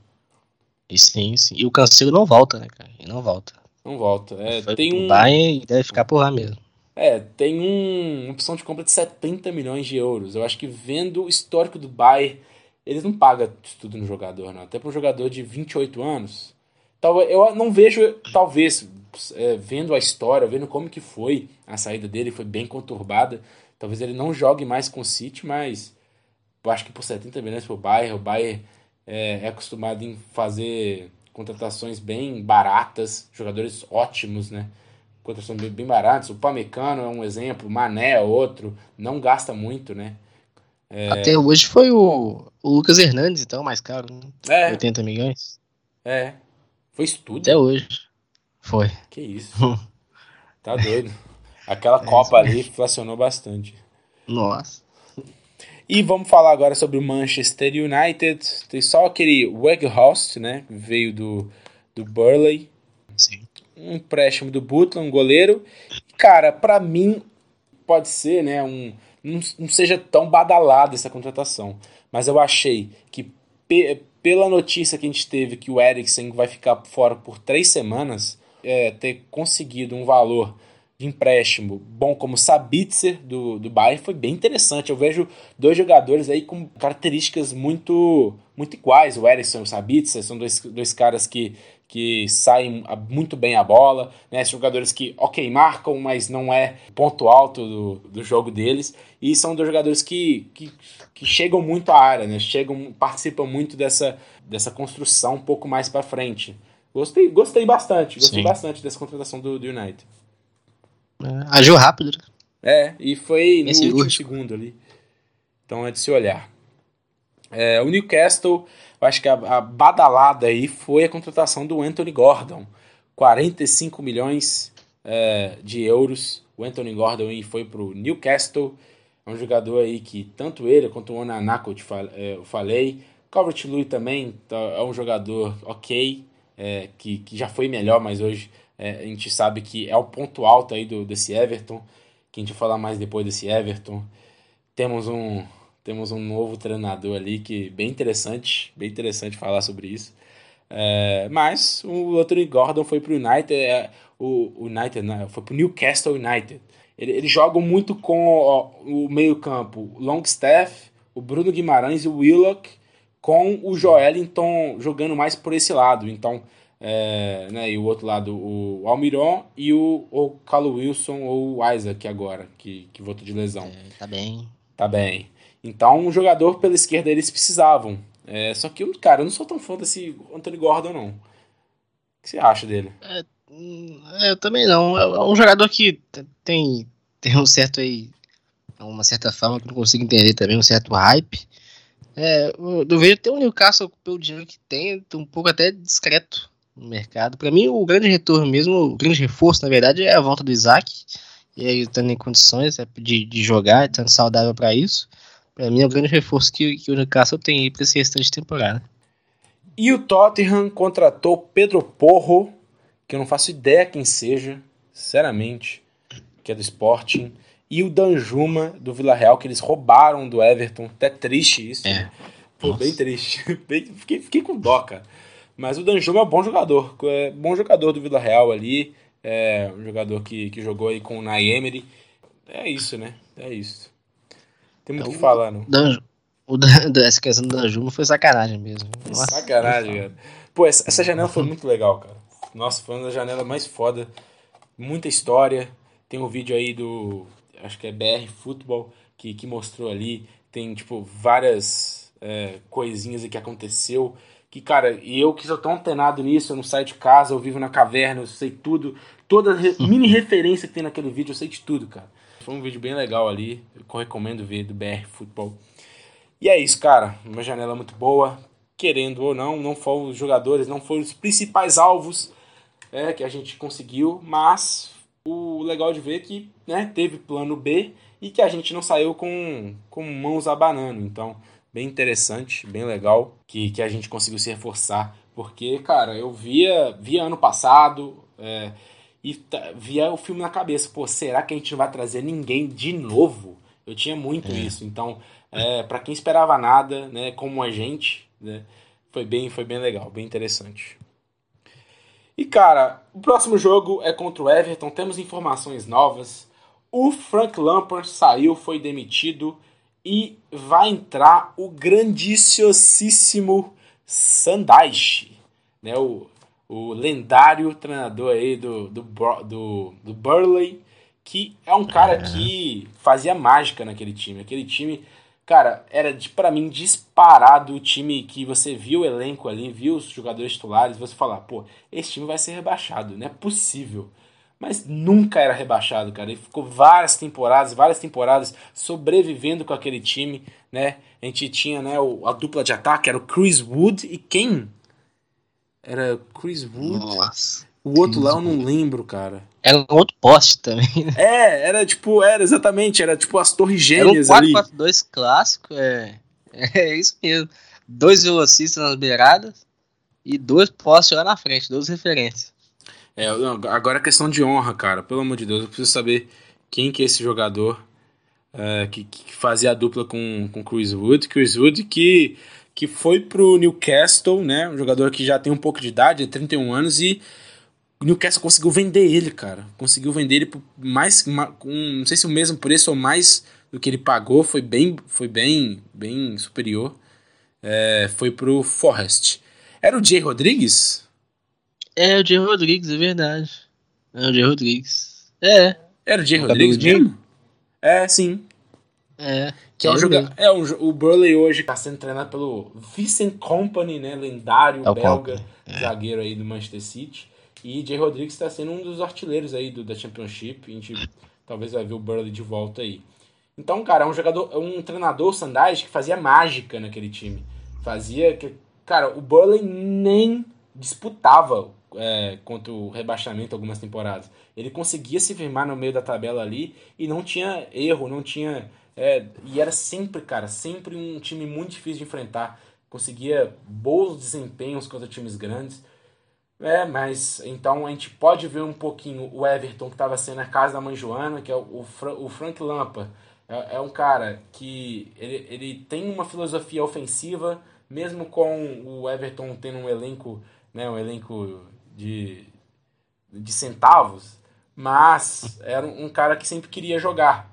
E sim, sim. E o Cancelo não volta, né, cara? Ele não volta. Não volta. É, tem um. E deve ficar por lá mesmo. É, tem um, uma opção de compra de 70 milhões de euros. Eu acho que vendo o histórico do Bayern, eles não pagam tudo no jogador, não. Até para um jogador de 28 anos. Eu não vejo, talvez, é, vendo a história, vendo como que foi a saída dele, foi bem conturbada. Talvez ele não jogue mais com o City, mas eu acho que por 70 milhões para o Bayern, o Bayern é, é acostumado em fazer contratações bem baratas, jogadores ótimos, né? Contratações bem, bem baratas. O Pamecano é um exemplo, o Mané é outro, não gasta muito, né? É... Até hoje foi o, o Lucas Hernandes, então, mais caro, né? É. 80 milhões. É. Foi estudo. Até hoje. Foi. Que isso. tá doido. Aquela é Copa ali inflacionou bastante. Nossa. E vamos falar agora sobre o Manchester United. Tem só aquele Weghorst, né? Veio do, do Burley. Sim. Um empréstimo do Butland, um goleiro. Cara, para mim pode ser, né? Um, não, não seja tão badalada essa contratação. Mas eu achei que pe pela notícia que a gente teve que o Eriksen vai ficar fora por três semanas, é, ter conseguido um valor de empréstimo bom como Sabitzer do, do Bayern foi bem interessante. Eu vejo dois jogadores aí com características muito muito iguais. O Ericsson e o Sabitzer são dois, dois caras que, que saem muito bem a bola, né? São jogadores que, ok, marcam, mas não é ponto alto do, do jogo deles. E são dois jogadores que, que, que chegam muito à área, né? Chegam, participam muito dessa, dessa construção um pouco mais para frente. Gostei, gostei bastante, gostei Sim. bastante dessa contratação do, do United. É, agiu rápido. Né? É, e foi no último último segundo ali. Então é de se olhar. É, o Newcastle, eu acho que a, a, badalada aí foi a contratação do Anthony Gordon. 45 milhões é, de euros. O Anthony Gordon aí foi para o Newcastle. É um jogador aí que tanto ele quanto o Onanako é, eu falei. Calvert Lewin também tá, é um jogador ok, é, que, que já foi melhor, mas hoje é, a gente sabe que é o ponto alto aí do, desse Everton, que a gente vai falar mais depois desse Everton. Temos um, temos um novo treinador ali que bem interessante, bem interessante falar sobre isso. É, mas o Anthony Gordon foi para o United, é, o United né, foi para o Newcastle United. Ele, eles jogam muito com ó, o meio-campo Longstaff, o Bruno Guimarães e o Willock, com o Joelinton jogando mais por esse lado. Então, é, né, e o outro lado o Almiron e o, o Carlo Wilson ou o Isaac agora, que, que voltou de lesão. É, tá bem. Tá bem. Então, um jogador pela esquerda eles precisavam. É, só que, cara, eu não sou tão fã desse Anthony Gordon, não. O que você acha dele? É, hum, eu também não. É, é um jogador que tem, tem um certo aí, uma certa fama que eu não consigo entender também, um certo hype. É, eu vejo até o Newcastle, pelo dinheiro que tem, um pouco até discreto no mercado. Para mim, o grande retorno mesmo, o grande reforço, na verdade, é a volta do Isaac. E aí, estando em condições é, de, de jogar, estando saudável para isso. Para mim, é o grande reforço que, que o Newcastle tem aí para esse restante de temporada. E o Tottenham contratou Pedro Porro, que eu não faço ideia quem seja, sinceramente, que é do Sporting. E o Danjuma, do Vila Real, que eles roubaram do Everton. Até triste isso. É. Foi bem triste. Bem, fiquei, fiquei com dó, cara. Mas o Danjuma é um bom jogador, é bom jogador do Vila Real ali, é um jogador que, que jogou aí com o Naemery. É isso, né? É isso. Tem muito o que então, falar, não. Dan, o Dan, essa questão do Danjuma foi sacanagem mesmo. Nossa, sacanagem, cara. Pô, essa, essa janela foi muito legal, cara. Nossa, foi uma das janelas mais foda. Muita história. Tem um vídeo aí do. Acho que é BR Futebol, que, que mostrou ali. Tem, tipo, várias é, coisinhas que aconteceu que, cara, e eu que sou tão antenado nisso, eu não saio de casa, eu vivo na caverna, eu sei tudo. Toda re mini referência que tem naquele vídeo, eu sei de tudo, cara. Foi um vídeo bem legal ali, eu recomendo ver do BR Futebol. E é isso, cara. Uma janela muito boa. Querendo ou não, não foram os jogadores, não foram os principais alvos é, que a gente conseguiu, mas o legal de ver é que né, teve plano B e que a gente não saiu com, com mãos abanando. Então, bem interessante, bem legal, que, que a gente conseguiu se reforçar. Porque, cara, eu via, via ano passado, é, e via o filme na cabeça. Pô, será que a gente não vai trazer ninguém de novo? Eu tinha muito é. isso. Então, é, para quem esperava nada, né, como a gente, né, foi bem, foi bem legal, bem interessante. E cara, o próximo jogo é contra o Everton. Temos informações novas. O Frank Lampard saiu, foi demitido e vai entrar o grandíssimo Sandaish, né? O, o lendário treinador aí do, do, do, do Burley, que é um cara é. que fazia mágica naquele time. Aquele time, cara, era para mim disparado o time que você viu o elenco ali, viu os jogadores titulares, você falar, pô, esse time vai ser rebaixado, não é possível mas nunca era rebaixado, cara. Ele ficou várias temporadas, várias temporadas sobrevivendo com aquele time, né? A gente tinha, né, a dupla de ataque, era o Chris Wood e quem? Era Chris Wood. Nossa. O outro lá eu não lembro, cara. Era um outro poste também. Né? É, era tipo, era exatamente, era tipo as torres gêmeas era um 4 4 clássico, é. É isso mesmo. Dois velocistas nas beiradas e dois postes lá na frente, duas referências. É, agora é questão de honra, cara. Pelo amor de Deus, eu preciso saber quem que é esse jogador é, que, que, fazia a dupla com, com Chris Wood. Chris Wood que, que foi pro Newcastle, né? Um jogador que já tem um pouco de idade, 31 anos, e o Newcastle conseguiu vender ele, cara. Conseguiu vender ele por mais. Com, não sei se o mesmo preço ou mais do que ele pagou. Foi bem, foi bem, bem superior. É, foi pro Forest. Era o Jay Rodrigues? É, o Jay Rodrigues, é verdade. É o Jay Rodrigues. É. Era o Jay Rodrigues mesmo? É, sim. É. Que é, um jogador. É, o, o Burley hoje está sendo treinado pelo Vincent Company, né? Lendário é belga, é. zagueiro aí do Manchester City. E Jay Rodrigues está sendo um dos artilheiros aí do, da Championship. A gente talvez vai ver o Burley de volta aí. Então, cara, é um jogador, um treinador Sandage que fazia mágica naquele time. Fazia que. Cara, o Burley nem disputava é, contra o rebaixamento algumas temporadas. Ele conseguia se firmar no meio da tabela ali e não tinha erro, não tinha. É, e era sempre, cara, sempre um time muito difícil de enfrentar. Conseguia bons desempenhos contra times grandes. É, mas então a gente pode ver um pouquinho o Everton, que estava sendo a casa da mãe Joana, que é o, Fra o Frank Lampa. É, é, um cara que ele, ele tem uma filosofia ofensiva, mesmo com o Everton tendo um elenco, né, um elenco de, de centavos, mas era um cara que sempre queria jogar.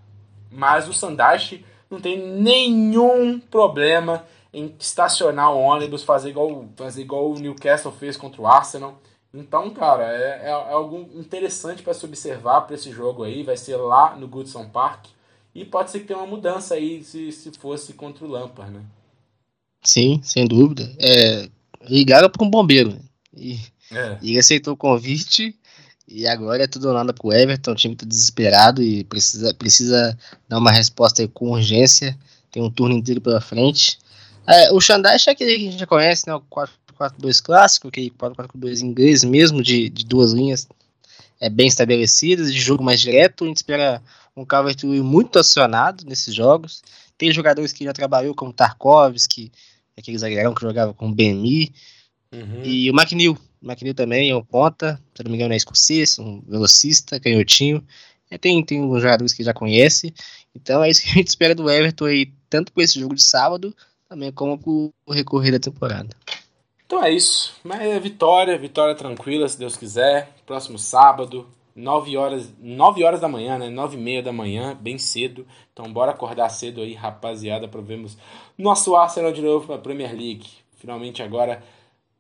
Mas o Sandashi não tem nenhum problema em estacionar o ônibus, fazer igual, fazer igual o Newcastle fez contra o Arsenal. Então, cara, é, é, é algo interessante para se observar para esse jogo aí. Vai ser lá no Goodson Park. E pode ser que tenha uma mudança aí se, se fosse contra o Lampard, né? Sim, sem dúvida. É, ligaram para um bombeiro. Né? E é. E ele aceitou o convite e agora é tudo ou nada pro Everton, o time tá desesperado e precisa, precisa dar uma resposta com urgência. Tem um turno inteiro pela frente. É, o Xandash é aquele que a gente já conhece, né? O 4-4-2 clássico, aquele 4-4-2 inglês mesmo, de, de duas linhas é, bem estabelecidas, de jogo mais direto. A gente espera um Calvert muito acionado nesses jogos. Tem jogadores que já trabalhou, como Tarkovsky, aquele zagueirão que jogava com o BMI. Uhum. E o McNeil, McNeil também é um ponta, se não me engano é escocês, um velocista, canhotinho. É, tem, tem uns jogadores que já conhece. Então é isso que a gente espera do Everton aí, tanto por esse jogo de sábado, também como pro recorrer da temporada. Então é isso. Mas é vitória, vitória tranquila, se Deus quiser. Próximo sábado, 9 horas, 9 horas da manhã, né? 9 e meia da manhã, bem cedo. Então bora acordar cedo aí, rapaziada, para vermos nosso Arsenal de novo para Premier League. Finalmente agora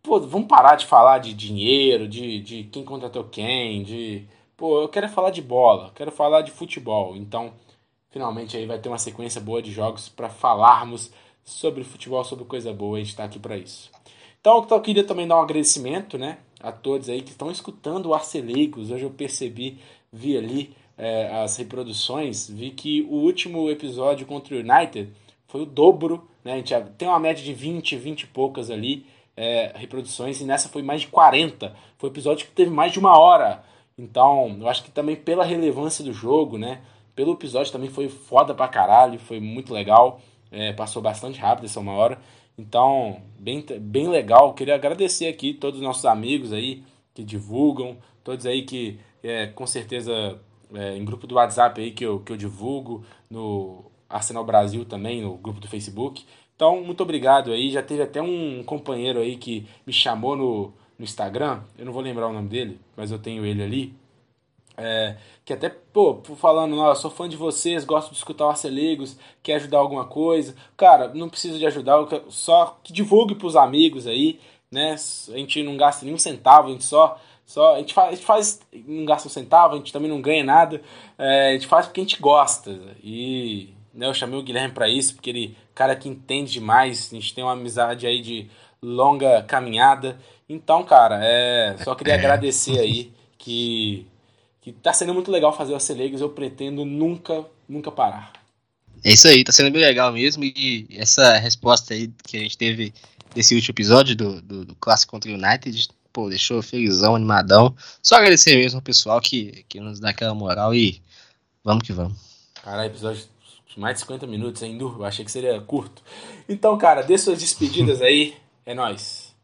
Pô, vamos parar de falar de dinheiro, de, de quem contratou quem, de. Pô, eu quero falar de bola, quero falar de futebol. Então, finalmente aí vai ter uma sequência boa de jogos para falarmos sobre futebol, sobre coisa boa. A gente está aqui para isso. Então, eu queria também dar um agradecimento, né, a todos aí que estão escutando o Arcelegos. Hoje eu percebi, vi ali é, as reproduções, vi que o último episódio contra o United foi o dobro, né? A gente tem uma média de 20, 20 e poucas ali é, reproduções, e nessa foi mais de 40. Foi um episódio que teve mais de uma hora. Então, eu acho que também pela relevância do jogo, né? Pelo episódio também foi foda pra caralho, foi muito legal. É, passou bastante rápido essa uma hora. Então, bem, bem legal. Queria agradecer aqui todos os nossos amigos aí que divulgam, todos aí que é, com certeza é, em grupo do WhatsApp aí que eu, que eu divulgo, no Arsenal Brasil também, no grupo do Facebook. Então, muito obrigado aí. Já teve até um companheiro aí que me chamou no, no Instagram, eu não vou lembrar o nome dele, mas eu tenho ele ali. É, que até, pô, falando, ó, sou fã de vocês, gosto de escutar o Arcelegos, quer ajudar alguma coisa. Cara, não precisa de ajudar, só que divulgue pros amigos aí, né? A gente não gasta nenhum centavo, a gente só. só a, gente faz, a gente faz, não gasta um centavo, a gente também não ganha nada, é, a gente faz porque a gente gosta. E né, eu chamei o Guilherme para isso, porque ele, cara que entende demais, a gente tem uma amizade aí de longa caminhada. Então, cara, é, só queria é. agradecer aí que que tá sendo muito legal fazer o Acelegos, eu pretendo nunca, nunca parar. É isso aí, tá sendo bem legal mesmo, e essa resposta aí que a gente teve desse último episódio do, do, do Clássico contra o United, pô, deixou felizão, animadão. Só agradecer mesmo ao pessoal que, que nos dá aquela moral e vamos que vamos. Caralho, episódio mais de 50 minutos, hein? Eu achei que seria curto. Então, cara, dê suas despedidas aí, é nóis.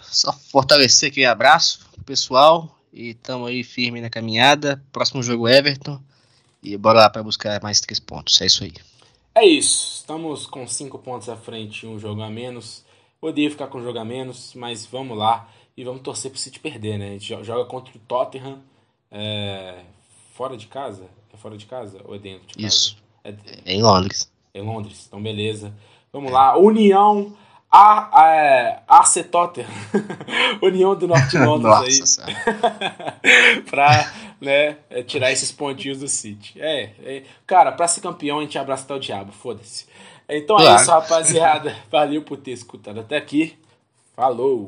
Só fortalecer aquele abraço pro pessoal, e estamos aí firme na caminhada. Próximo jogo Everton. E bora lá para buscar mais três pontos. É isso aí. É isso. Estamos com cinco pontos à frente e um jogo a menos. Odeio ficar com um jogo a menos, mas vamos lá. E vamos torcer pro City perder, né? A gente joga contra o Tottenham. É... Fora de casa? É fora de casa ou é dentro de casa? Isso. É, em Londres. Em Londres. Então, beleza. Vamos lá. União a, a, é, Arcetotter, União do Norte de Londres aí, pra né, é, tirar esses pontinhos do City. É, é, cara, pra ser campeão a gente abraça até o diabo, foda-se. Então é claro. é isso, rapaziada. Valeu por ter escutado até aqui. Falou!